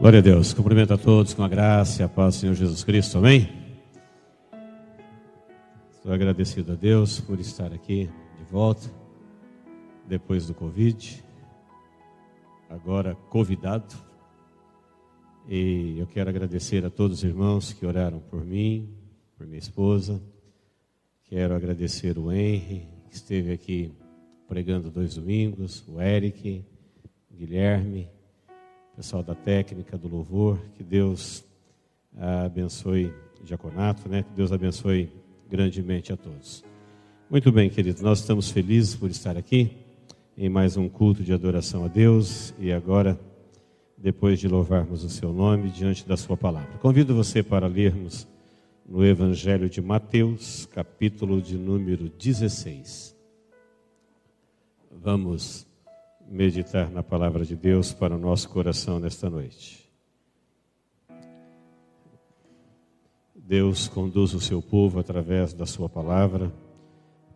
Glória a Deus. Cumprimento a todos com a graça e a paz do Senhor Jesus Cristo. Amém? Estou agradecido a Deus por estar aqui de volta, depois do Covid, agora convidado. E eu quero agradecer a todos os irmãos que oraram por mim, por minha esposa. Quero agradecer o Henry, que esteve aqui pregando dois domingos, o Eric, o Guilherme, pessoal da técnica, do louvor. Que Deus abençoe o diaconato, né? Que Deus abençoe grandemente a todos. Muito bem, queridos, nós estamos felizes por estar aqui em mais um culto de adoração a Deus e agora, depois de louvarmos o seu nome diante da sua palavra. Convido você para lermos no Evangelho de Mateus, capítulo de número 16. Vamos meditar na palavra de Deus para o nosso coração nesta noite. Deus conduz o seu povo através da sua palavra,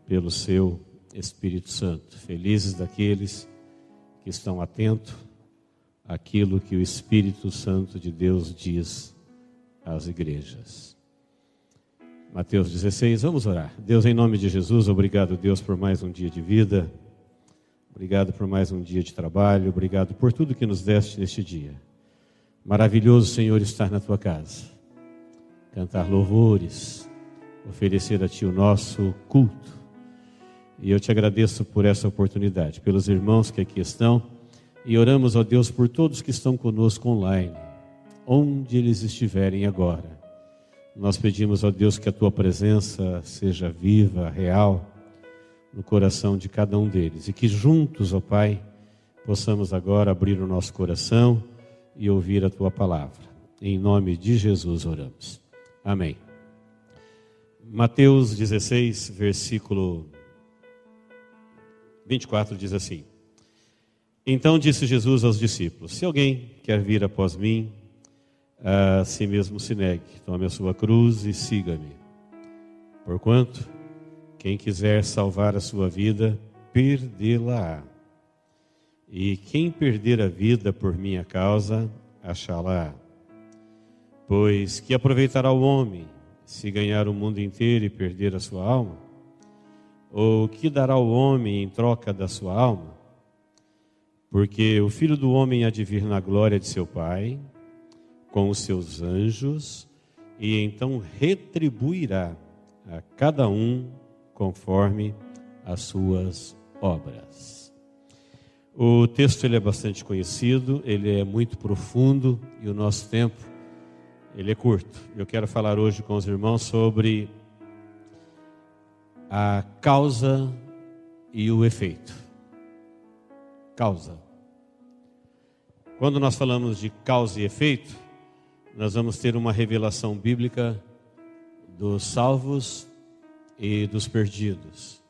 pelo seu Espírito Santo. Felizes daqueles que estão atentos àquilo que o Espírito Santo de Deus diz às igrejas. Mateus 16, vamos orar. Deus, em nome de Jesus, obrigado, Deus, por mais um dia de vida. Obrigado por mais um dia de trabalho. Obrigado por tudo que nos deste neste dia. Maravilhoso, Senhor, estar na tua casa cantar louvores, oferecer a Ti o nosso culto. E eu te agradeço por essa oportunidade, pelos irmãos que aqui estão, e oramos, ó Deus, por todos que estão conosco online, onde eles estiverem agora. Nós pedimos, ó Deus, que a Tua presença seja viva, real, no coração de cada um deles, e que juntos, ó Pai, possamos agora abrir o nosso coração e ouvir a Tua palavra. Em nome de Jesus oramos. Amém. Mateus 16, versículo 24 diz assim: Então disse Jesus aos discípulos: Se alguém quer vir após mim, a si mesmo se negue, tome a sua cruz e siga-me. Porquanto, quem quiser salvar a sua vida, perdê-la-á. E quem perder a vida por minha causa, achá-la-á. Pois que aproveitará o homem se ganhar o mundo inteiro e perder a sua alma? Ou que dará o homem em troca da sua alma? Porque o filho do homem há de vir na glória de seu Pai, com os seus anjos, e então retribuirá a cada um conforme as suas obras. O texto ele é bastante conhecido, ele é muito profundo e o nosso tempo ele é curto. Eu quero falar hoje com os irmãos sobre a causa e o efeito. Causa. Quando nós falamos de causa e efeito, nós vamos ter uma revelação bíblica dos salvos e dos perdidos.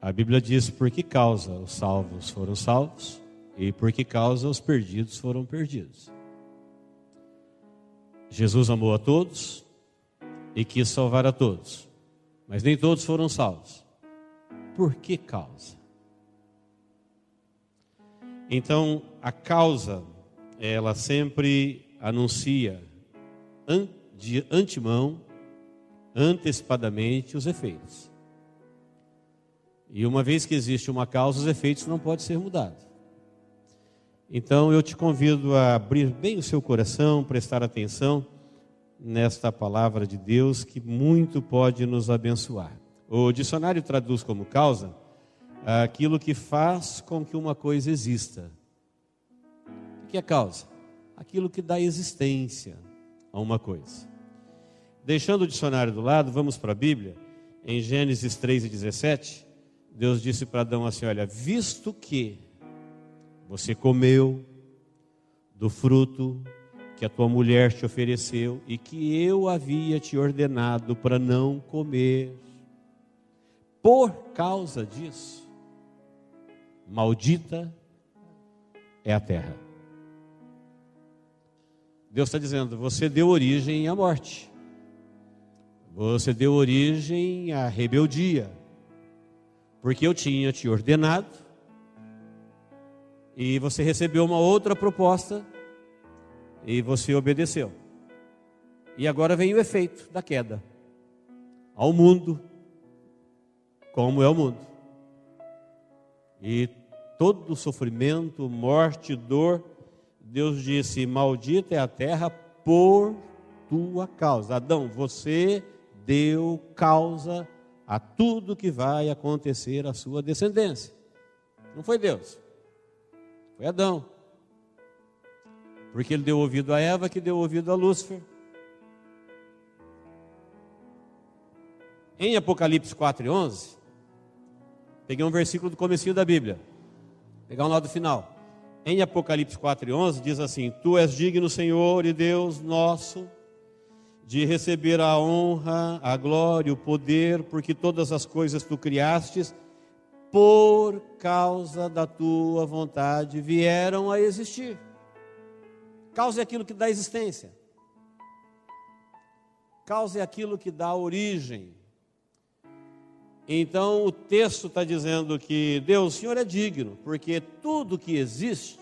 A Bíblia diz por que causa os salvos foram salvos e por que causa os perdidos foram perdidos. Jesus amou a todos e quis salvar a todos, mas nem todos foram salvos. Por que causa? Então, a causa, ela sempre anuncia de antemão, antecipadamente, os efeitos. E uma vez que existe uma causa, os efeitos não podem ser mudados. Então eu te convido a abrir bem o seu coração, prestar atenção nesta palavra de Deus que muito pode nos abençoar. O dicionário traduz como causa aquilo que faz com que uma coisa exista. O que é causa? Aquilo que dá existência a uma coisa. Deixando o dicionário do lado, vamos para a Bíblia. Em Gênesis 3 e 17, Deus disse para Adão assim: Olha, visto que você comeu do fruto que a tua mulher te ofereceu e que eu havia te ordenado para não comer. Por causa disso, maldita é a terra. Deus está dizendo: você deu origem à morte, você deu origem à rebeldia, porque eu tinha te ordenado e você recebeu uma outra proposta e você obedeceu. E agora vem o efeito da queda ao mundo, como é o mundo. E todo sofrimento, morte, dor, Deus disse: Maldita é a terra por tua causa. Adão, você deu causa a tudo que vai acontecer à sua descendência. Não foi Deus, foi Adão. Porque ele deu ouvido a Eva, que deu ouvido a Lúcifer. Em Apocalipse 4 e 11, peguei um versículo do começo da Bíblia. Pegar um lado final. Em Apocalipse 4 e 11 diz assim: Tu és digno, Senhor e Deus nosso, de receber a honra, a glória, o poder, porque todas as coisas tu criastes, por causa da tua vontade vieram a existir. Causa é aquilo que dá existência. Causa é aquilo que dá origem. Então o texto está dizendo que Deus, o Senhor é digno, porque tudo que existe,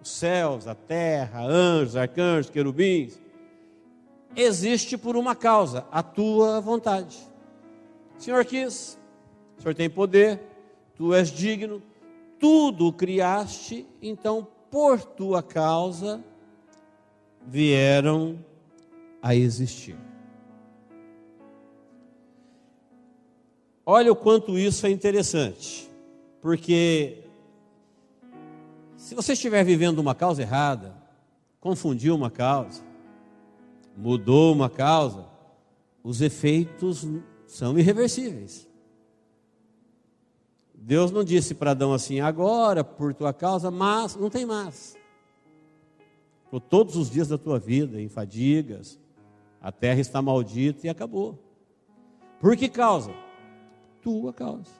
os céus, a terra, anjos, arcanjos, querubins, existe por uma causa, a tua vontade. O Senhor quis, o Senhor tem poder, tu és digno, tudo criaste, então por tua causa vieram a existir. Olha o quanto isso é interessante, porque se você estiver vivendo uma causa errada, confundiu uma causa, mudou uma causa, os efeitos são irreversíveis. Deus não disse para Adão assim, agora por tua causa, mas não tem mais. Por todos os dias da tua vida, em fadigas, a terra está maldita e acabou. Por que causa? tua causa.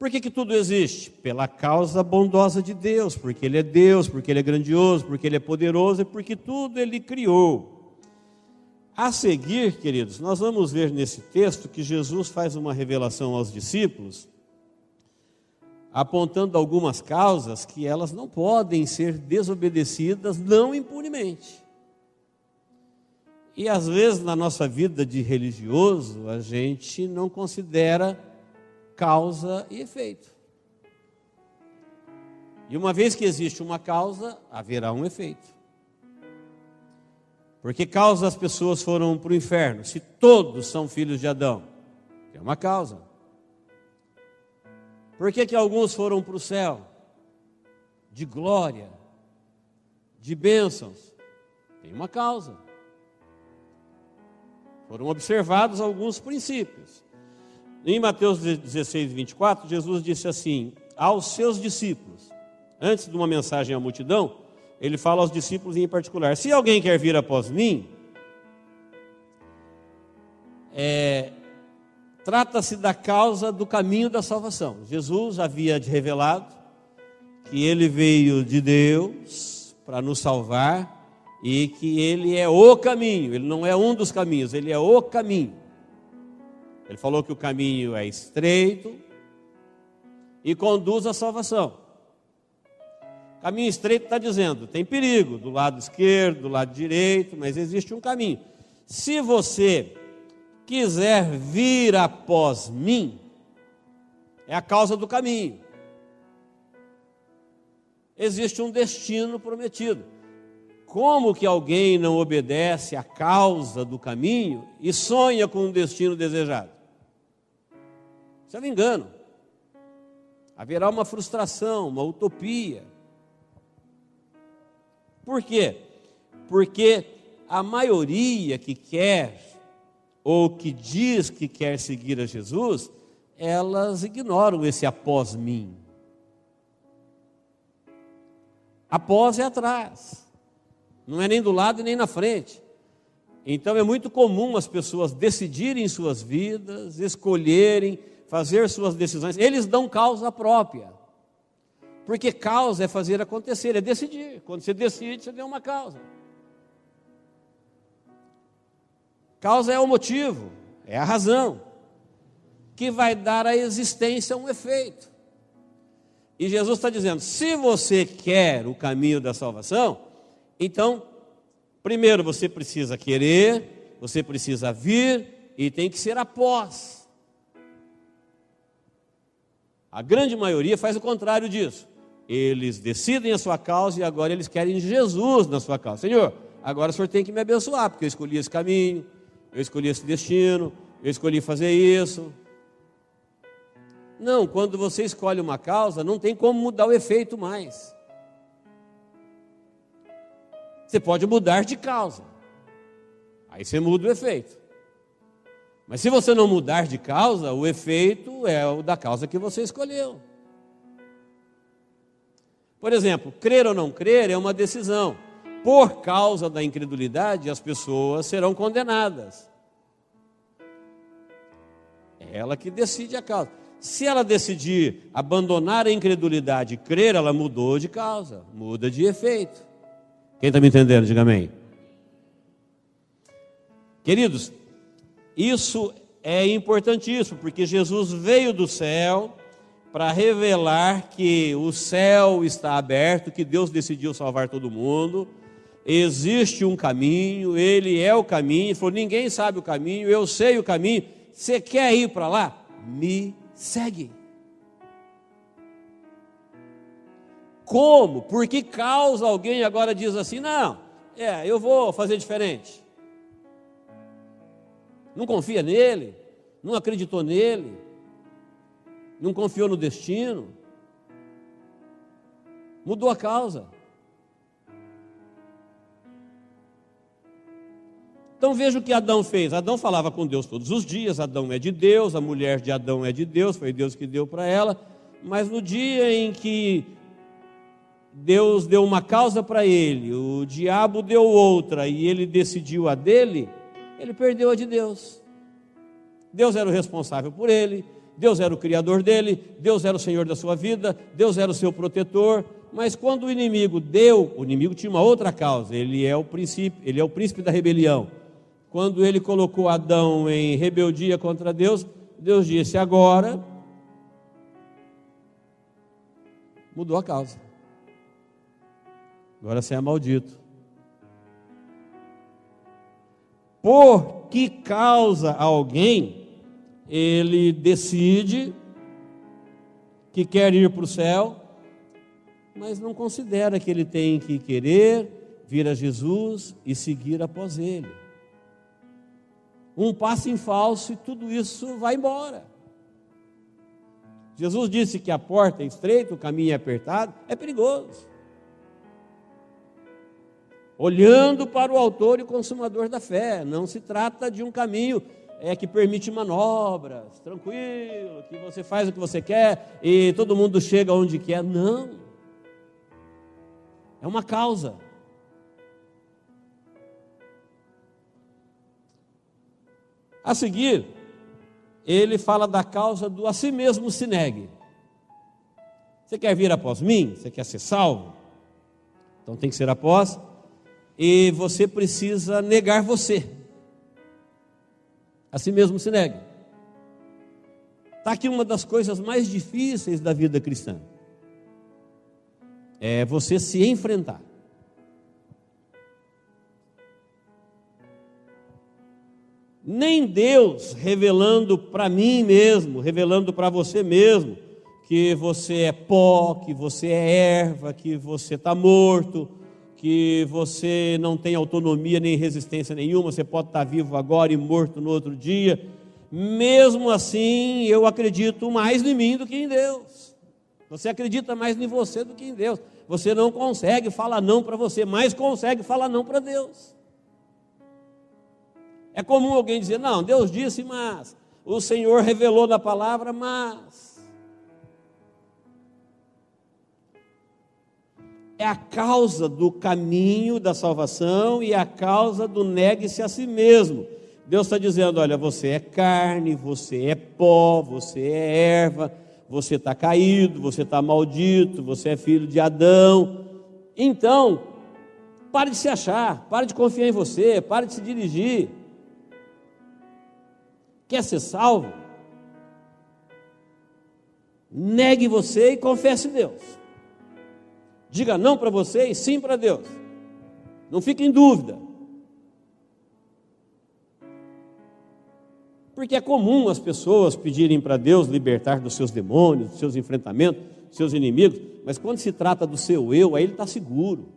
Por que, que tudo existe? Pela causa bondosa de Deus, porque Ele é Deus, porque Ele é grandioso, porque Ele é poderoso e porque tudo Ele criou. A seguir, queridos, nós vamos ver nesse texto que Jesus faz uma revelação aos discípulos, apontando algumas causas que elas não podem ser desobedecidas não impunemente. E às vezes na nossa vida de religioso, a gente não considera causa e efeito. E uma vez que existe uma causa, haverá um efeito. Porque causa as pessoas foram para o inferno? Se todos são filhos de Adão, é uma causa. Por que, que alguns foram para o céu? De glória, de bênçãos, tem uma causa. Foram observados alguns princípios. Em Mateus 16, 24, Jesus disse assim aos seus discípulos, antes de uma mensagem à multidão, ele fala aos discípulos em particular: Se alguém quer vir após mim, é, trata-se da causa do caminho da salvação. Jesus havia revelado que ele veio de Deus para nos salvar e que ele é o caminho, ele não é um dos caminhos, ele é o caminho. Ele falou que o caminho é estreito e conduz à salvação. Caminho estreito está dizendo, tem perigo do lado esquerdo, do lado direito, mas existe um caminho. Se você quiser vir após mim, é a causa do caminho. Existe um destino prometido. Como que alguém não obedece à causa do caminho e sonha com um destino desejado? Isso um engano. Haverá uma frustração, uma utopia. Por quê? Porque a maioria que quer ou que diz que quer seguir a Jesus, elas ignoram esse após mim. Após é atrás não é nem do lado nem na frente. Então é muito comum as pessoas decidirem suas vidas, escolherem, fazer suas decisões. Eles dão causa própria. Porque causa é fazer acontecer, é decidir. Quando você decide, você deu uma causa. Causa é o motivo, é a razão que vai dar à existência um efeito. E Jesus está dizendo: se você quer o caminho da salvação, então, primeiro você precisa querer, você precisa vir e tem que ser após. A grande maioria faz o contrário disso. Eles decidem a sua causa e agora eles querem Jesus na sua causa. Senhor, agora o senhor tem que me abençoar, porque eu escolhi esse caminho, eu escolhi esse destino, eu escolhi fazer isso. Não, quando você escolhe uma causa, não tem como mudar o efeito mais. Você pode mudar de causa, aí você muda o efeito. Mas se você não mudar de causa, o efeito é o da causa que você escolheu. Por exemplo, crer ou não crer é uma decisão. Por causa da incredulidade, as pessoas serão condenadas. É ela que decide a causa. Se ela decidir abandonar a incredulidade e crer, ela mudou de causa, muda de efeito. Quem está me entendendo? Diga amém. Queridos, isso é importantíssimo, porque Jesus veio do céu para revelar que o céu está aberto, que Deus decidiu salvar todo mundo, existe um caminho, Ele é o caminho. Ele falou: ninguém sabe o caminho, eu sei o caminho. Você quer ir para lá? Me segue. Como? Por que causa alguém agora diz assim: não, é, eu vou fazer diferente? Não confia nele, não acreditou nele, não confiou no destino, mudou a causa. Então veja o que Adão fez. Adão falava com Deus todos os dias. Adão é de Deus, a mulher de Adão é de Deus, foi Deus que deu para ela. Mas no dia em que Deus deu uma causa para ele, o diabo deu outra e ele decidiu a dele, ele perdeu a de Deus. Deus era o responsável por ele, Deus era o criador dele, Deus era o Senhor da sua vida, Deus era o seu protetor. Mas quando o inimigo deu, o inimigo tinha uma outra causa, ele é o princípio, ele é o príncipe da rebelião quando ele colocou Adão em rebeldia contra Deus, Deus disse: agora mudou a causa. Agora você é maldito. Por que causa alguém ele decide que quer ir para o céu, mas não considera que ele tem que querer vir a Jesus e seguir após ele um passo em falso e tudo isso vai embora. Jesus disse que a porta é estreita, o caminho é apertado, é perigoso. Olhando para o autor e consumador da fé, não se trata de um caminho é, que permite manobras, tranquilo, que você faz o que você quer e todo mundo chega onde quer. Não. É uma causa. A seguir, ele fala da causa do a si mesmo se negue. Você quer vir após mim? Você quer ser salvo? Então tem que ser após. E você precisa negar você. A si mesmo se negue. Está aqui uma das coisas mais difíceis da vida cristã. É você se enfrentar. nem Deus revelando para mim mesmo, revelando para você mesmo, que você é pó, que você é erva, que você está morto, que você não tem autonomia nem resistência nenhuma, você pode estar vivo agora e morto no outro dia. Mesmo assim, eu acredito mais em mim do que em Deus. Você acredita mais em você do que em Deus. Você não consegue falar não para você, mas consegue falar não para Deus. É comum alguém dizer: não, Deus disse, mas o Senhor revelou na palavra, mas. É a causa do caminho da salvação e a causa do negue-se a si mesmo. Deus está dizendo: olha, você é carne, você é pó, você é erva, você está caído, você está maldito, você é filho de Adão. Então, pare de se achar, pare de confiar em você, pare de se dirigir. Quer ser salvo? Negue você e confesse Deus. Diga não para você e sim para Deus. Não fique em dúvida. Porque é comum as pessoas pedirem para Deus libertar dos seus demônios, dos seus enfrentamentos, dos seus inimigos, mas quando se trata do seu eu, aí ele está seguro.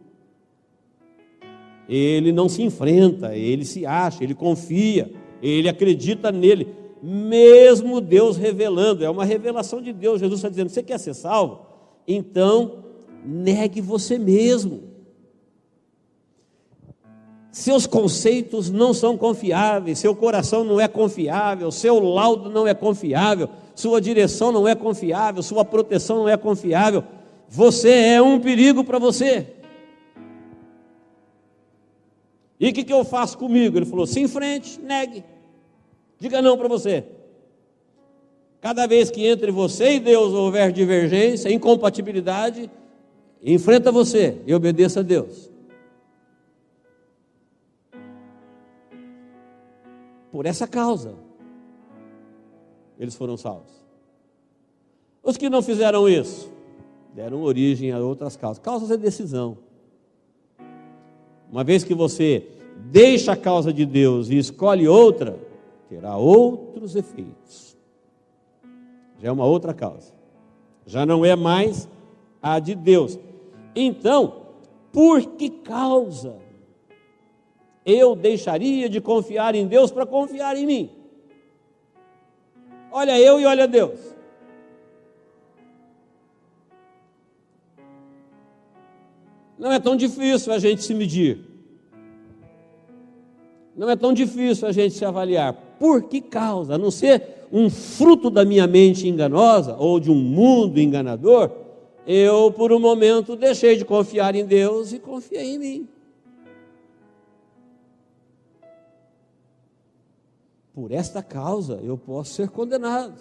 Ele não se enfrenta, ele se acha, ele confia, ele acredita nele, mesmo Deus revelando, é uma revelação de Deus. Jesus está dizendo: Você quer ser salvo? Então, negue você mesmo seus conceitos não são confiáveis, seu coração não é confiável, seu laudo não é confiável, sua direção não é confiável, sua proteção não é confiável, você é um perigo para você. E o que, que eu faço comigo? Ele falou: se enfrente, negue, diga não para você. Cada vez que entre você e Deus houver divergência, incompatibilidade, enfrenta você e obedeça a Deus. Por essa causa, eles foram salvos. Os que não fizeram isso, deram origem a outras causas. Causas é decisão. Uma vez que você deixa a causa de Deus e escolhe outra, terá outros efeitos. Já é uma outra causa. Já não é mais a de Deus. Então, por que causa eu deixaria de confiar em Deus para confiar em mim. Olha eu e olha Deus. Não é tão difícil a gente se medir. Não é tão difícil a gente se avaliar. Por que causa? A não ser um fruto da minha mente enganosa ou de um mundo enganador, eu por um momento deixei de confiar em Deus e confiei em mim. por esta causa eu posso ser condenado.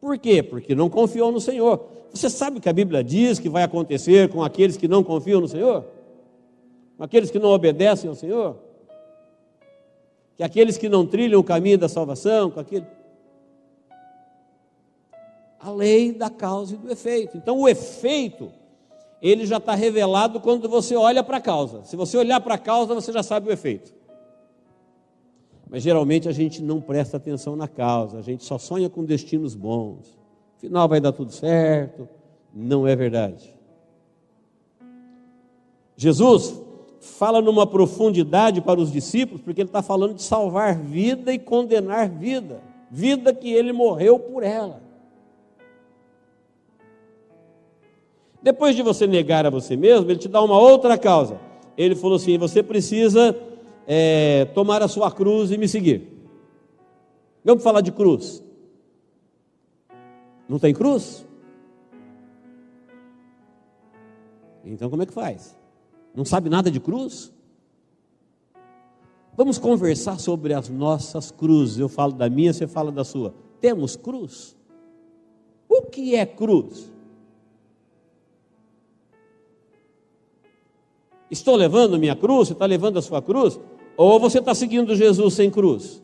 Por quê? Porque não confiou no Senhor. Você sabe o que a Bíblia diz que vai acontecer com aqueles que não confiam no Senhor? Com aqueles que não obedecem ao Senhor? Que aqueles que não trilham o caminho da salvação, com aquele. A lei da causa e do efeito. Então, o efeito, ele já está revelado quando você olha para a causa. Se você olhar para a causa, você já sabe o efeito. Mas geralmente a gente não presta atenção na causa, a gente só sonha com destinos bons. Afinal vai dar tudo certo. Não é verdade. Jesus fala numa profundidade para os discípulos, porque ele está falando de salvar vida e condenar vida, vida que ele morreu por ela. Depois de você negar a você mesmo, ele te dá uma outra causa. Ele falou assim: você precisa é, tomar a sua cruz e me seguir. Vamos falar de cruz. Não tem cruz? Então como é que faz? Não sabe nada de cruz? Vamos conversar sobre as nossas cruzes. Eu falo da minha, você fala da sua. Temos cruz? O que é cruz? Estou levando minha cruz? Você está levando a sua cruz? Ou você está seguindo Jesus sem cruz?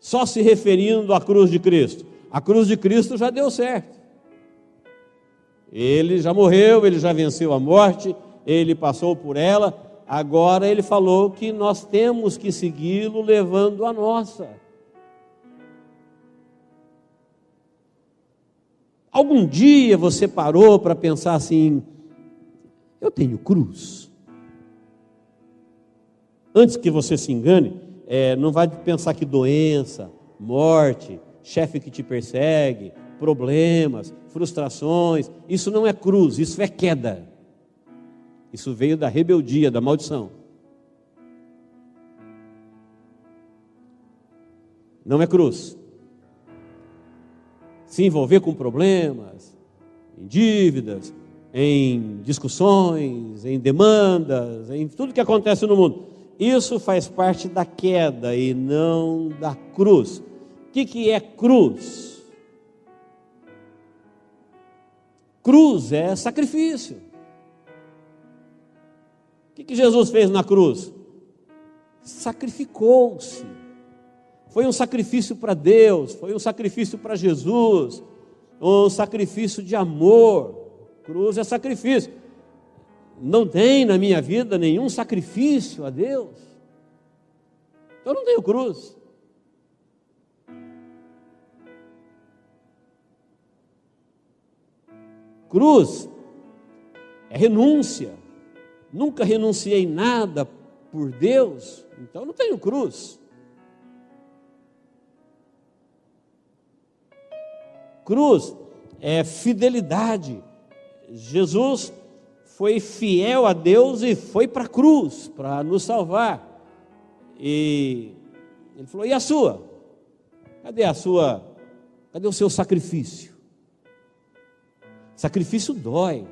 Só se referindo à cruz de Cristo. A cruz de Cristo já deu certo. Ele já morreu, ele já venceu a morte, ele passou por ela. Agora ele falou que nós temos que segui-lo levando a nossa. Algum dia você parou para pensar assim: eu tenho cruz? Antes que você se engane, é, não vai pensar que doença, morte, chefe que te persegue, problemas, frustrações, isso não é cruz, isso é queda. Isso veio da rebeldia, da maldição. Não é cruz. Se envolver com problemas, em dívidas, em discussões, em demandas, em tudo que acontece no mundo. Isso faz parte da queda e não da cruz. O que, que é cruz? Cruz é sacrifício. O que, que Jesus fez na cruz? Sacrificou-se. foi um sacrifício para Deus, foi um sacrifício para Jesus, um sacrifício de amor. Cruz é sacrifício. Não tem na minha vida nenhum sacrifício a Deus. Então não tenho cruz. Cruz é renúncia. Nunca renunciei nada por Deus, então não tenho cruz. Cruz é fidelidade. Jesus foi fiel a Deus e foi para a cruz para nos salvar. E ele falou: e a sua? Cadê a sua? Cadê o seu sacrifício? Sacrifício dói,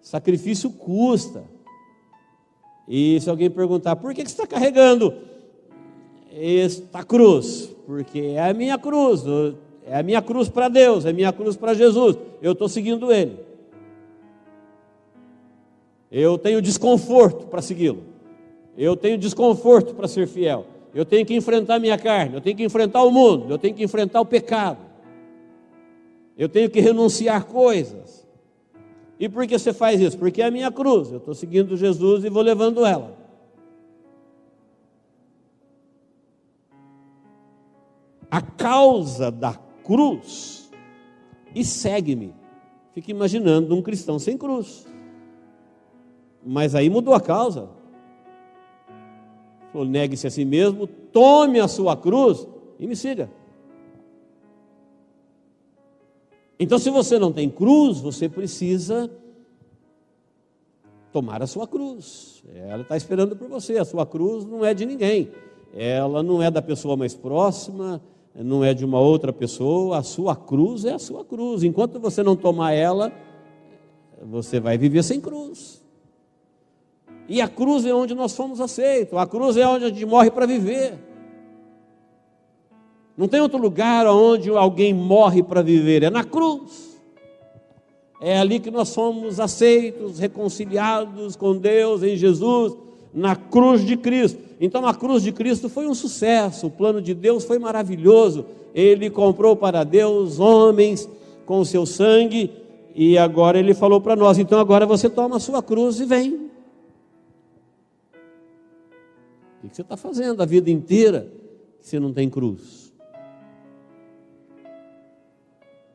sacrifício custa. E se alguém perguntar, por que você está carregando esta cruz? Porque é a minha cruz, é a minha cruz para Deus, é a minha cruz para Jesus. Eu estou seguindo Ele. Eu tenho desconforto para segui-lo. Eu tenho desconforto para ser fiel. Eu tenho que enfrentar minha carne, eu tenho que enfrentar o mundo, eu tenho que enfrentar o pecado. Eu tenho que renunciar coisas. E por que você faz isso? Porque é a minha cruz. Eu estou seguindo Jesus e vou levando ela. A causa da cruz e segue-me. Fique imaginando um cristão sem cruz. Mas aí mudou a causa. Falou: negue-se a si mesmo, tome a sua cruz e me siga. Então, se você não tem cruz, você precisa tomar a sua cruz. Ela está esperando por você. A sua cruz não é de ninguém. Ela não é da pessoa mais próxima, não é de uma outra pessoa, a sua cruz é a sua cruz. Enquanto você não tomar ela, você vai viver sem cruz. E a cruz é onde nós fomos aceitos, a cruz é onde a gente morre para viver. Não tem outro lugar onde alguém morre para viver, é na cruz. É ali que nós somos aceitos, reconciliados com Deus em Jesus, na cruz de Cristo. Então a cruz de Cristo foi um sucesso, o plano de Deus foi maravilhoso. Ele comprou para Deus homens com o seu sangue e agora ele falou para nós: então agora você toma a sua cruz e vem. O que você está fazendo a vida inteira se não tem cruz?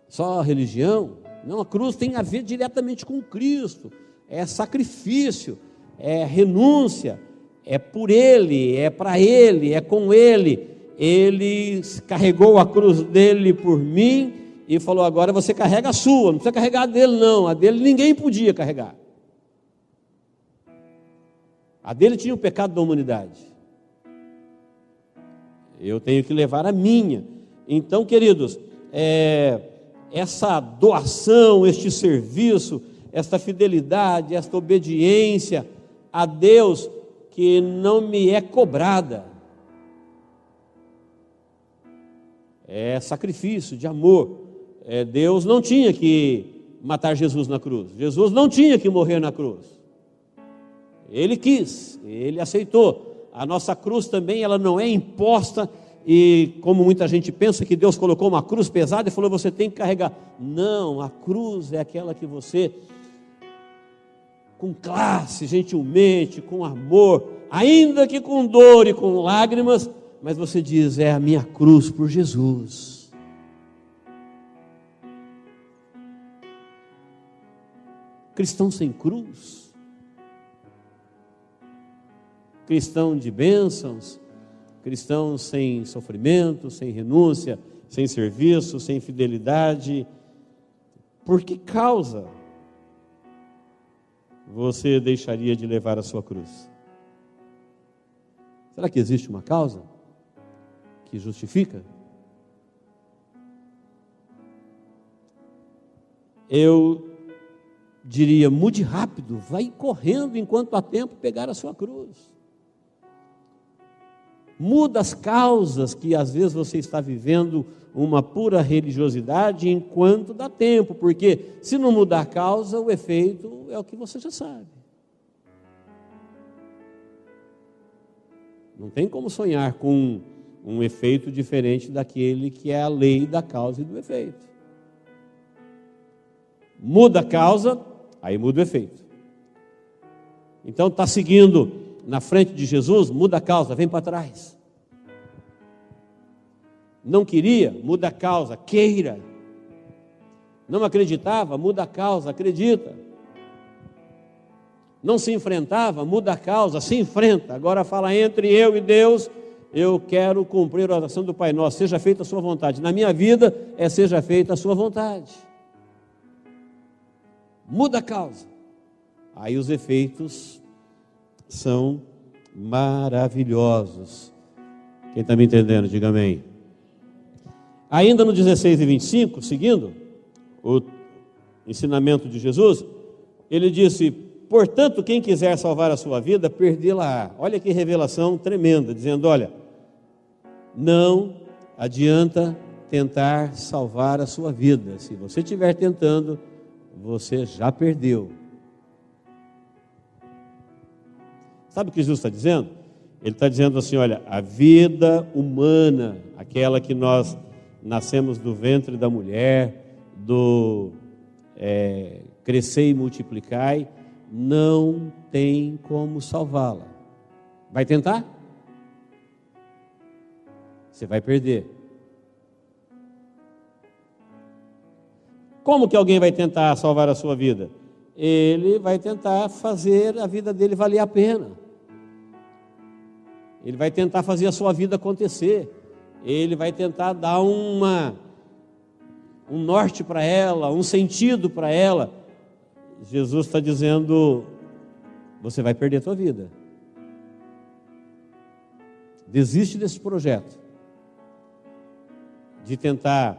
Só a religião? Não, a cruz tem a ver diretamente com Cristo, é sacrifício, é renúncia, é por Ele, é para Ele, é com Ele. Ele carregou a cruz dele por mim e falou: agora você carrega a sua, não precisa carregar a dele, não. A dele ninguém podia carregar. A dele tinha o pecado da humanidade. Eu tenho que levar a minha. Então, queridos, é, essa doação, este serviço, esta fidelidade, esta obediência a Deus que não me é cobrada. É sacrifício de amor. É, Deus não tinha que matar Jesus na cruz. Jesus não tinha que morrer na cruz. Ele quis, ele aceitou. A nossa cruz também ela não é imposta e como muita gente pensa que Deus colocou uma cruz pesada e falou você tem que carregar. Não, a cruz é aquela que você com classe, gentilmente, com amor, ainda que com dor e com lágrimas, mas você diz: é a minha cruz por Jesus. Cristão sem cruz, cristão de bênçãos, cristão sem sofrimento, sem renúncia, sem serviço, sem fidelidade, por que causa? você deixaria de levar a sua cruz? Será que existe uma causa que justifica? Eu diria, mude rápido, vai correndo enquanto há tempo pegar a sua cruz. Muda as causas que às vezes você está vivendo uma pura religiosidade enquanto dá tempo, porque se não mudar a causa, o efeito é o que você já sabe. Não tem como sonhar com um efeito diferente daquele que é a lei da causa e do efeito. Muda a causa, aí muda o efeito. Então está seguindo na frente de Jesus, muda a causa, vem para trás. Não queria, muda a causa, queira. Não acreditava, muda a causa, acredita. Não se enfrentava, muda a causa, se enfrenta. Agora fala entre eu e Deus, eu quero cumprir a oração do Pai Nosso, seja feita a sua vontade. Na minha vida é seja feita a sua vontade. Muda a causa. Aí os efeitos são maravilhosos. Quem está me entendendo, diga amém. Ainda no 16 e 25, seguindo o ensinamento de Jesus, ele disse: Portanto, quem quiser salvar a sua vida, perdê-la. Olha que revelação tremenda, dizendo: Olha, não adianta tentar salvar a sua vida. Se você estiver tentando, você já perdeu. Sabe o que Jesus está dizendo? Ele está dizendo assim: olha, a vida humana, aquela que nós nascemos do ventre da mulher, do é, crescer e multiplicar, não tem como salvá-la. Vai tentar? Você vai perder. Como que alguém vai tentar salvar a sua vida? Ele vai tentar fazer a vida dele valer a pena. Ele vai tentar fazer a sua vida acontecer. Ele vai tentar dar uma um norte para ela, um sentido para ela. Jesus está dizendo: você vai perder a sua vida. Desiste desse projeto de tentar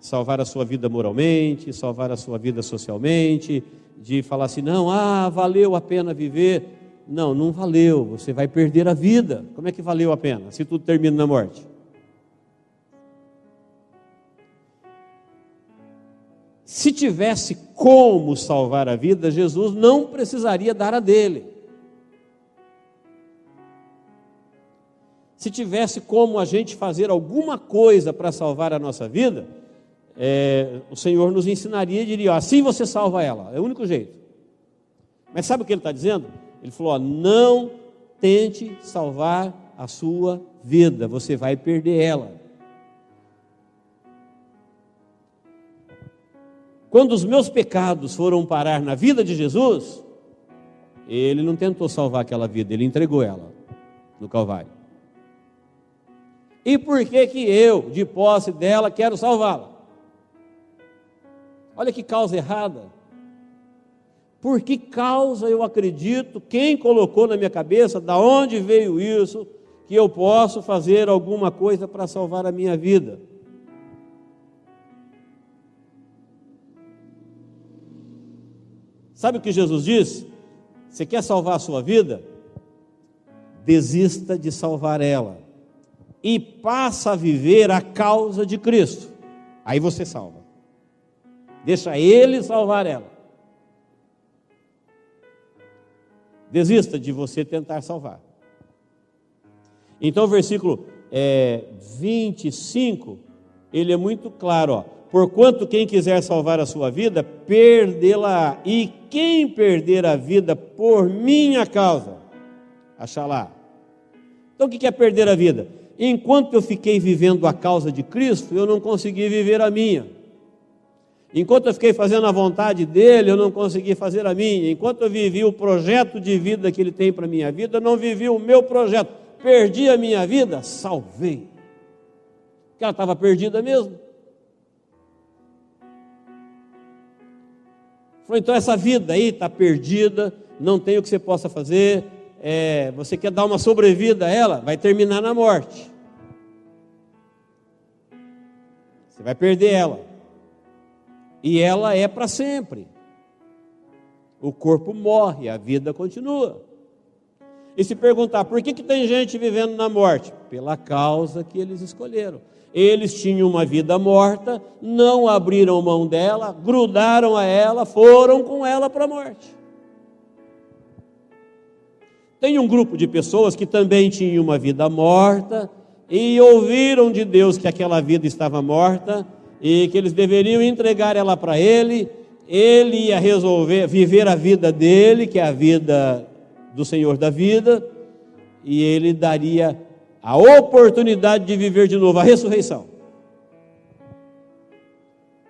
salvar a sua vida moralmente, salvar a sua vida socialmente, de falar assim: não, ah, valeu a pena viver. Não, não valeu, você vai perder a vida. Como é que valeu a pena se tudo termina na morte? Se tivesse como salvar a vida, Jesus não precisaria dar a dele. Se tivesse como a gente fazer alguma coisa para salvar a nossa vida, é, o Senhor nos ensinaria e diria: assim você salva ela, é o único jeito. Mas sabe o que ele está dizendo? Ele falou: ó, não tente salvar a sua vida, você vai perder ela. Quando os meus pecados foram parar na vida de Jesus, ele não tentou salvar aquela vida, ele entregou ela no Calvário. E por que que eu, de posse dela, quero salvá-la? Olha que causa errada. Por que causa eu acredito? Quem colocou na minha cabeça? Da onde veio isso? Que eu posso fazer alguma coisa para salvar a minha vida? Sabe o que Jesus diz? Você quer salvar a sua vida? Desista de salvar ela e passa a viver a causa de Cristo. Aí você salva. Deixa Ele salvar ela. Desista de você tentar salvar. Então, o versículo é, 25, ele é muito claro, ó. Porquanto quem quiser salvar a sua vida, perdê-la. E quem perder a vida por minha causa, achar lá. Então o que é perder a vida? Enquanto eu fiquei vivendo a causa de Cristo, eu não consegui viver a minha. Enquanto eu fiquei fazendo a vontade dele, eu não consegui fazer a minha. Enquanto eu vivi o projeto de vida que ele tem para a minha vida, eu não vivi o meu projeto. Perdi a minha vida, salvei. Porque ela estava perdida mesmo. Falou, então essa vida aí está perdida, não tem o que você possa fazer. É, você quer dar uma sobrevida a ela, vai terminar na morte. Você vai perder ela e ela é para sempre. O corpo morre, a vida continua. E se perguntar por que, que tem gente vivendo na morte? Pela causa que eles escolheram. Eles tinham uma vida morta, não abriram mão dela, grudaram a ela, foram com ela para a morte. Tem um grupo de pessoas que também tinham uma vida morta, e ouviram de Deus que aquela vida estava morta e que eles deveriam entregar ela para ele. Ele ia resolver viver a vida dele, que é a vida do Senhor da vida, e ele daria a oportunidade de viver de novo a ressurreição.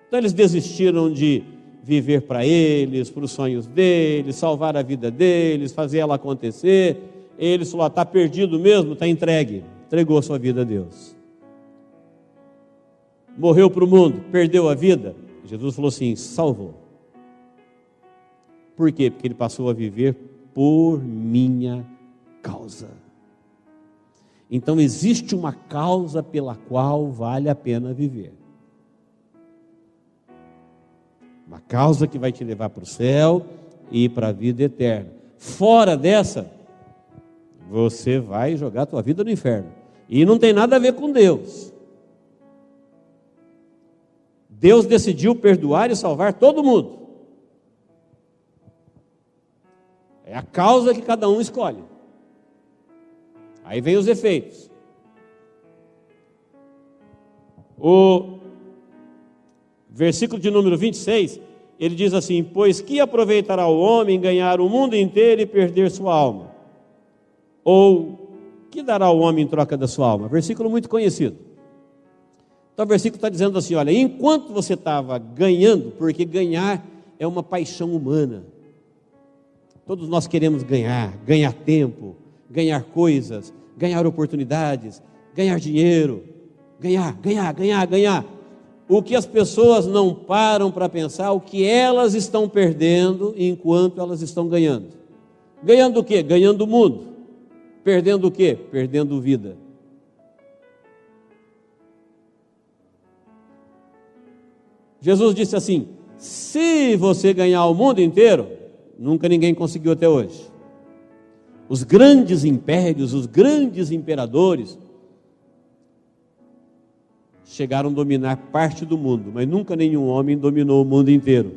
Então eles desistiram de viver para eles, para os sonhos deles, salvar a vida deles, fazer ela acontecer. Eles falaram: está perdido mesmo, está entregue entregou sua vida a Deus. Morreu para o mundo, perdeu a vida. Jesus falou assim: salvou. Por quê? Porque ele passou a viver por minha causa. Então existe uma causa pela qual vale a pena viver. Uma causa que vai te levar para o céu e para a vida eterna. Fora dessa, você vai jogar a tua vida no inferno. E não tem nada a ver com Deus. Deus decidiu perdoar e salvar todo mundo. É a causa que cada um escolhe. Aí vem os efeitos. O versículo de número 26, ele diz assim: Pois que aproveitará o homem ganhar o mundo inteiro e perder sua alma? Ou que dará o homem em troca da sua alma? Versículo muito conhecido. Então o versículo está dizendo assim: olha, enquanto você estava ganhando, porque ganhar é uma paixão humana. Todos nós queremos ganhar, ganhar tempo, ganhar coisas, ganhar oportunidades, ganhar dinheiro, ganhar, ganhar, ganhar, ganhar. O que as pessoas não param para pensar, o que elas estão perdendo enquanto elas estão ganhando. Ganhando o quê? Ganhando o mundo. Perdendo o quê? Perdendo vida. Jesus disse assim: se você ganhar o mundo inteiro, nunca ninguém conseguiu até hoje. Os grandes impérios, os grandes imperadores, chegaram a dominar parte do mundo, mas nunca nenhum homem dominou o mundo inteiro.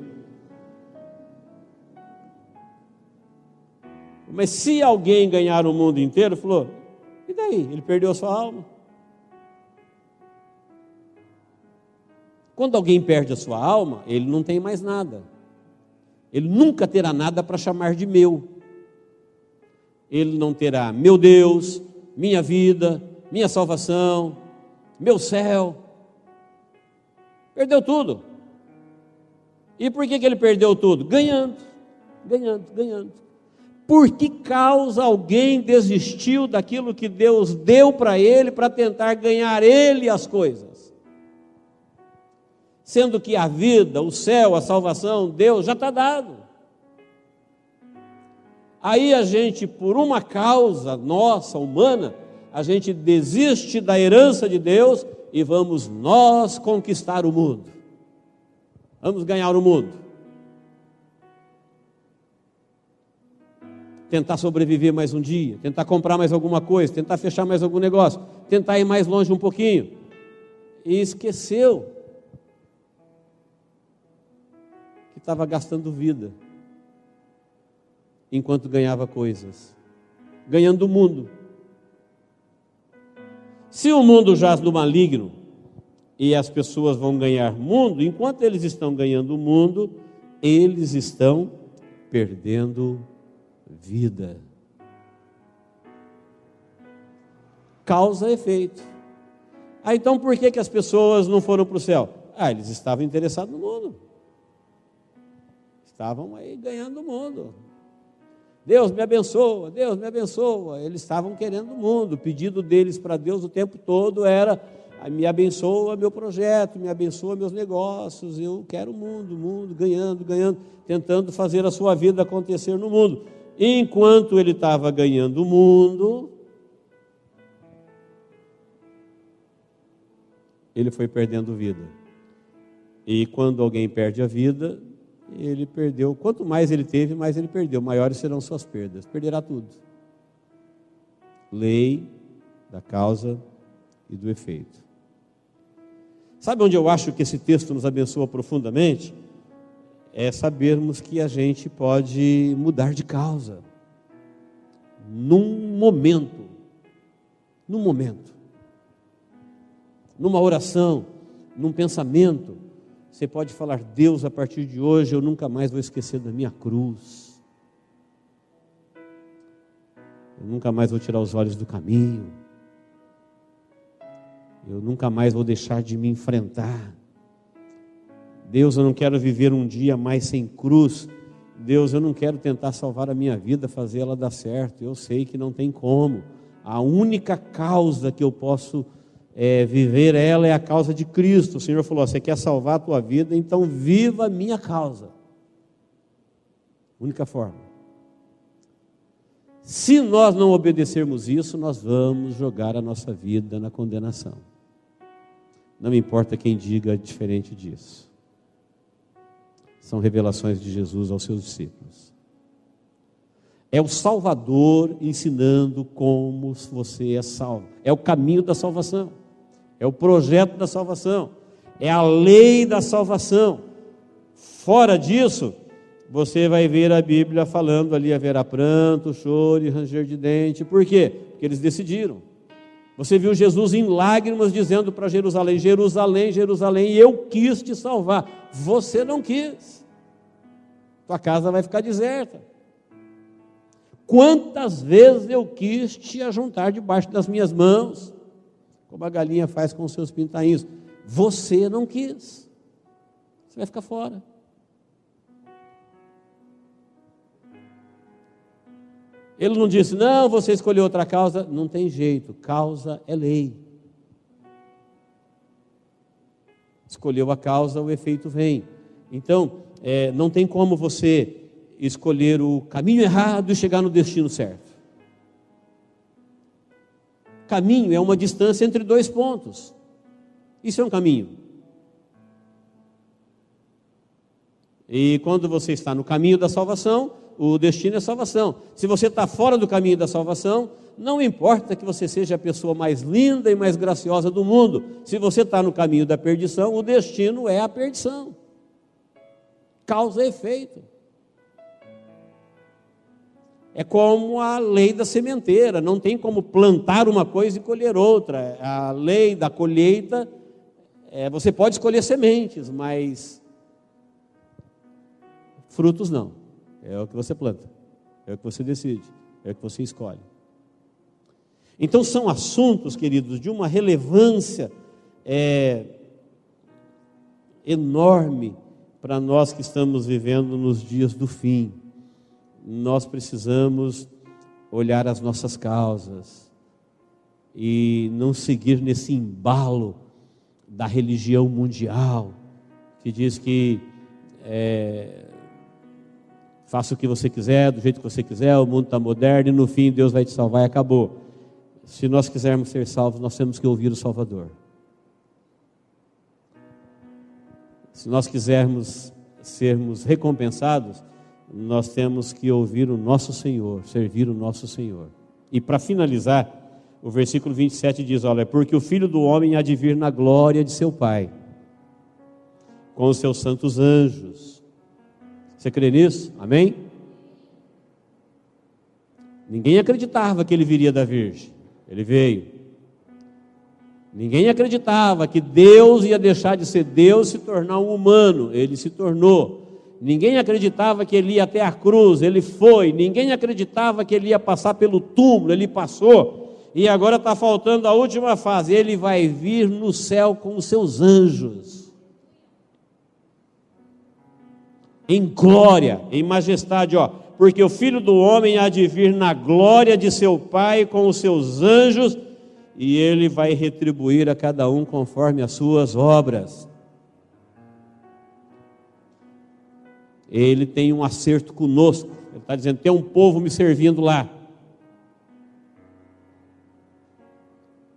Mas se alguém ganhar o mundo inteiro, falou, e daí? Ele perdeu a sua alma. Quando alguém perde a sua alma, ele não tem mais nada. Ele nunca terá nada para chamar de meu. Ele não terá meu Deus, minha vida, minha salvação, meu céu. Perdeu tudo. E por que, que ele perdeu tudo? Ganhando, ganhando, ganhando por que causa alguém desistiu daquilo que Deus deu para ele para tentar ganhar ele as coisas? Sendo que a vida, o céu, a salvação, Deus já está dado. Aí a gente, por uma causa nossa, humana, a gente desiste da herança de Deus e vamos nós conquistar o mundo. Vamos ganhar o mundo. tentar sobreviver mais um dia, tentar comprar mais alguma coisa, tentar fechar mais algum negócio, tentar ir mais longe um pouquinho. E esqueceu estava gastando vida enquanto ganhava coisas, ganhando o mundo. Se o mundo jaz no maligno e as pessoas vão ganhar mundo, enquanto eles estão ganhando o mundo, eles estão perdendo vida. Causa efeito. Ah, então por que, que as pessoas não foram para o céu? Ah, eles estavam interessados no mundo. Estavam aí ganhando o mundo. Deus me abençoa, Deus me abençoa. Eles estavam querendo o mundo. O pedido deles para Deus o tempo todo era: ah, me abençoa meu projeto, me abençoa meus negócios. Eu quero o mundo, o mundo, ganhando, ganhando, tentando fazer a sua vida acontecer no mundo enquanto ele estava ganhando o mundo, ele foi perdendo vida. E quando alguém perde a vida, ele perdeu. Quanto mais ele teve, mais ele perdeu. Maiores serão suas perdas. Perderá tudo. Lei da causa e do efeito. Sabe onde eu acho que esse texto nos abençoa profundamente? é sabermos que a gente pode mudar de causa. Num momento. Num momento. numa oração, num pensamento, você pode falar: Deus, a partir de hoje eu nunca mais vou esquecer da minha cruz. Eu nunca mais vou tirar os olhos do caminho. Eu nunca mais vou deixar de me enfrentar. Deus, eu não quero viver um dia mais sem cruz. Deus, eu não quero tentar salvar a minha vida, fazer ela dar certo. Eu sei que não tem como. A única causa que eu posso é, viver ela é a causa de Cristo. O Senhor falou: Você quer salvar a tua vida? Então viva a minha causa. Única forma. Se nós não obedecermos isso, nós vamos jogar a nossa vida na condenação. Não importa quem diga diferente disso. São revelações de Jesus aos seus discípulos. É o Salvador ensinando como você é salvo. É o caminho da salvação. É o projeto da salvação. É a lei da salvação. Fora disso, você vai ver a Bíblia falando ali haverá pranto, choro e ranger de dente. Por quê? Porque eles decidiram. Você viu Jesus em lágrimas dizendo para Jerusalém: Jerusalém, Jerusalém, eu quis te salvar. Você não quis. Tua casa vai ficar deserta. Quantas vezes eu quis te ajuntar debaixo das minhas mãos, como a galinha faz com seus pintainhos. Você não quis. Você vai ficar fora. Ele não disse, não, você escolheu outra causa. Não tem jeito, causa é lei. Escolheu a causa, o efeito vem. Então, é, não tem como você escolher o caminho errado e chegar no destino certo. Caminho é uma distância entre dois pontos. Isso é um caminho. E quando você está no caminho da salvação, o destino é salvação. Se você está fora do caminho da salvação, não importa que você seja a pessoa mais linda e mais graciosa do mundo, se você está no caminho da perdição, o destino é a perdição. Causa e efeito. É como a lei da sementeira, não tem como plantar uma coisa e colher outra. A lei da colheita, é, você pode escolher sementes, mas frutos não. É o que você planta, é o que você decide, é o que você escolhe. Então são assuntos, queridos, de uma relevância é, enorme para nós que estamos vivendo nos dias do fim. Nós precisamos olhar as nossas causas e não seguir nesse embalo da religião mundial que diz que é, faça o que você quiser, do jeito que você quiser, o mundo está moderno e no fim Deus vai te salvar e acabou. Se nós quisermos ser salvos, nós temos que ouvir o Salvador. Se nós quisermos sermos recompensados, nós temos que ouvir o nosso Senhor, servir o nosso Senhor. E para finalizar, o versículo 27 diz: Olha, porque o filho do homem há de vir na glória de seu Pai, com os seus santos anjos você crê nisso? Amém? Ninguém acreditava que ele viria da Virgem. Ele veio. Ninguém acreditava que Deus ia deixar de ser Deus e se tornar um humano. Ele se tornou. Ninguém acreditava que ele ia até a cruz. Ele foi. Ninguém acreditava que ele ia passar pelo túmulo. Ele passou. E agora está faltando a última fase. Ele vai vir no céu com os seus anjos. em glória, em majestade, ó, porque o filho do homem há de vir na glória de seu Pai com os seus anjos, e ele vai retribuir a cada um conforme as suas obras. Ele tem um acerto conosco, ele está dizendo: tem um povo me servindo lá,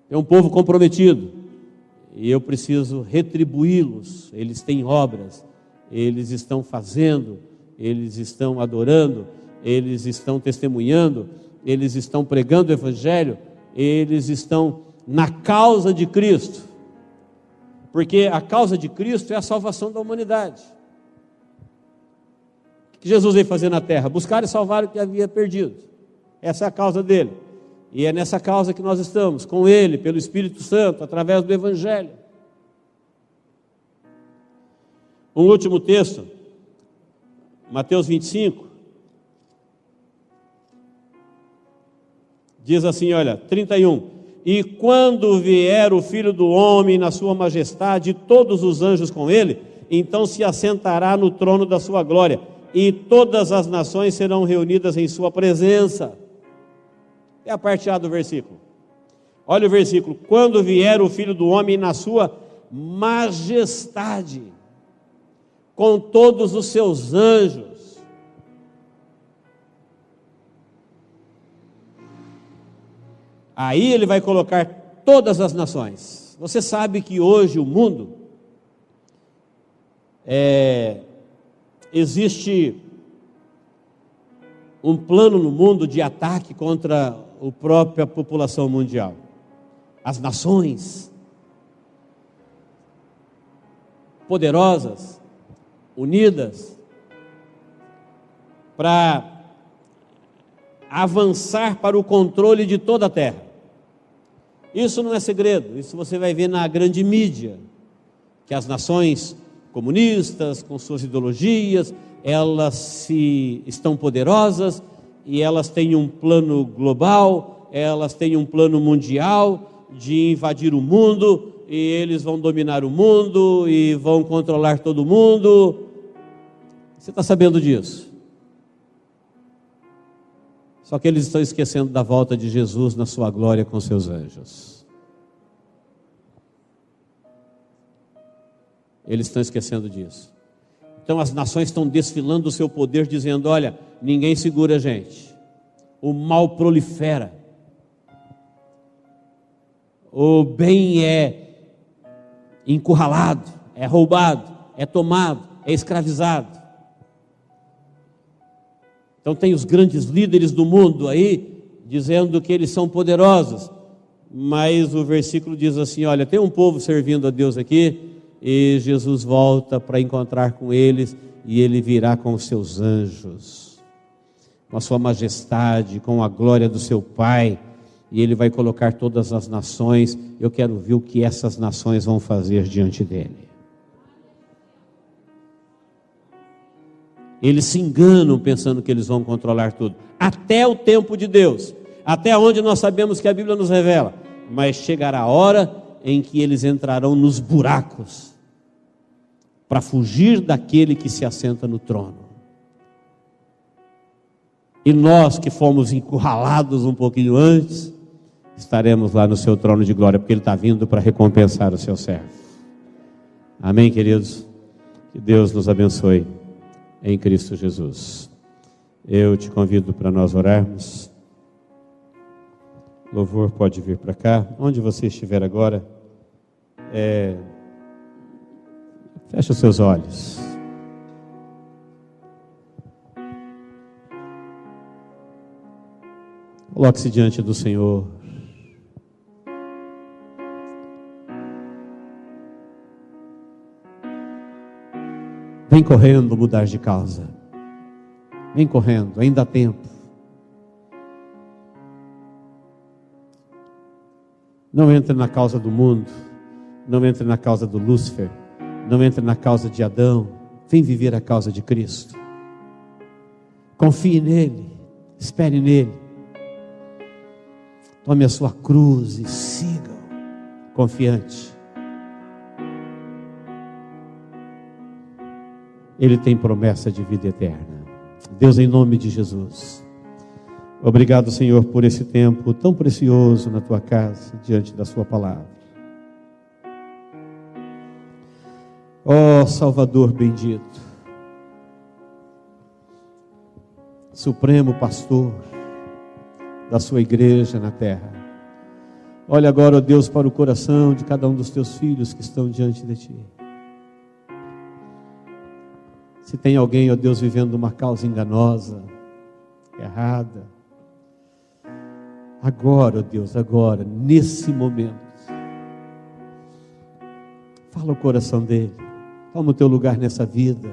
tem um povo comprometido, e eu preciso retribuí-los, eles têm obras. Eles estão fazendo, eles estão adorando, eles estão testemunhando, eles estão pregando o Evangelho, eles estão na causa de Cristo, porque a causa de Cristo é a salvação da humanidade. Que Jesus veio fazer na terra? Buscar e salvar o que havia perdido. Essa é a causa dele. E é nessa causa que nós estamos, com Ele, pelo Espírito Santo, através do Evangelho. Um último texto, Mateus 25. Diz assim: olha, 31. E quando vier o filho do homem na sua majestade, e todos os anjos com ele, então se assentará no trono da sua glória, e todas as nações serão reunidas em sua presença. É a parte A do versículo. Olha o versículo: quando vier o filho do homem na sua majestade, com todos os seus anjos, aí ele vai colocar todas as nações. Você sabe que hoje o mundo é, existe um plano no mundo de ataque contra a própria população mundial. As nações poderosas, unidas, para avançar para o controle de toda a terra. Isso não é segredo, isso você vai ver na grande mídia, que as nações comunistas, com suas ideologias, elas se estão poderosas e elas têm um plano global, elas têm um plano mundial de invadir o mundo e eles vão dominar o mundo e vão controlar todo mundo. Você está sabendo disso? Só que eles estão esquecendo da volta de Jesus na sua glória com seus anjos. Eles estão esquecendo disso. Então as nações estão desfilando o seu poder, dizendo: olha, ninguém segura a gente. O mal prolifera. O bem é encurralado, é roubado, é tomado, é escravizado. Então tem os grandes líderes do mundo aí dizendo que eles são poderosos, mas o versículo diz assim: olha, tem um povo servindo a Deus aqui e Jesus volta para encontrar com eles e ele virá com os seus anjos, com a sua majestade, com a glória do seu Pai, e ele vai colocar todas as nações. Eu quero ver o que essas nações vão fazer diante dele. Eles se enganam pensando que eles vão controlar tudo, até o tempo de Deus, até onde nós sabemos que a Bíblia nos revela. Mas chegará a hora em que eles entrarão nos buracos para fugir daquele que se assenta no trono. E nós que fomos encurralados um pouquinho antes, estaremos lá no seu trono de glória, porque Ele está vindo para recompensar o seu servo. Amém, queridos? Que Deus nos abençoe em Cristo Jesus. Eu te convido para nós orarmos. Louvor pode vir para cá. Onde você estiver agora, é... feche os seus olhos. Coloque-se diante do Senhor. Vem correndo mudar de causa. Vem correndo, ainda há tempo. Não entre na causa do mundo, não entre na causa do Lúcifer, não entre na causa de Adão. Vem viver a causa de Cristo. Confie nele, espere nele. Tome a sua cruz e siga confiante. Ele tem promessa de vida eterna. Deus, em nome de Jesus. Obrigado, Senhor, por esse tempo tão precioso na tua casa, diante da Sua palavra. Ó oh, Salvador bendito, Supremo Pastor da Sua igreja na terra. Olha agora, ó Deus, para o coração de cada um dos teus filhos que estão diante de Ti. Se tem alguém, ó Deus, vivendo uma causa enganosa, errada, Agora, Deus, agora, nesse momento. Fala o coração dele. Toma o teu lugar nessa vida.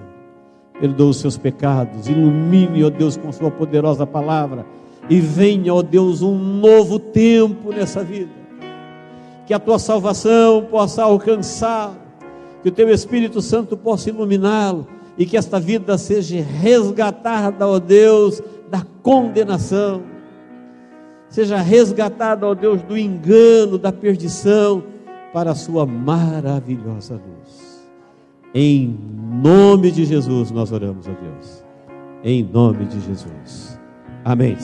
Perdoa os seus pecados. Ilumine, ó Deus, com sua poderosa palavra. E venha, ó Deus, um novo tempo nessa vida. Que a tua salvação possa alcançar, que o teu Espírito Santo possa iluminá-lo e que esta vida seja resgatada, ó Deus, da condenação, seja resgatada, ó Deus, do engano, da perdição, para a sua maravilhosa luz. Em nome de Jesus nós oramos, ó Deus. Em nome de Jesus. Amém.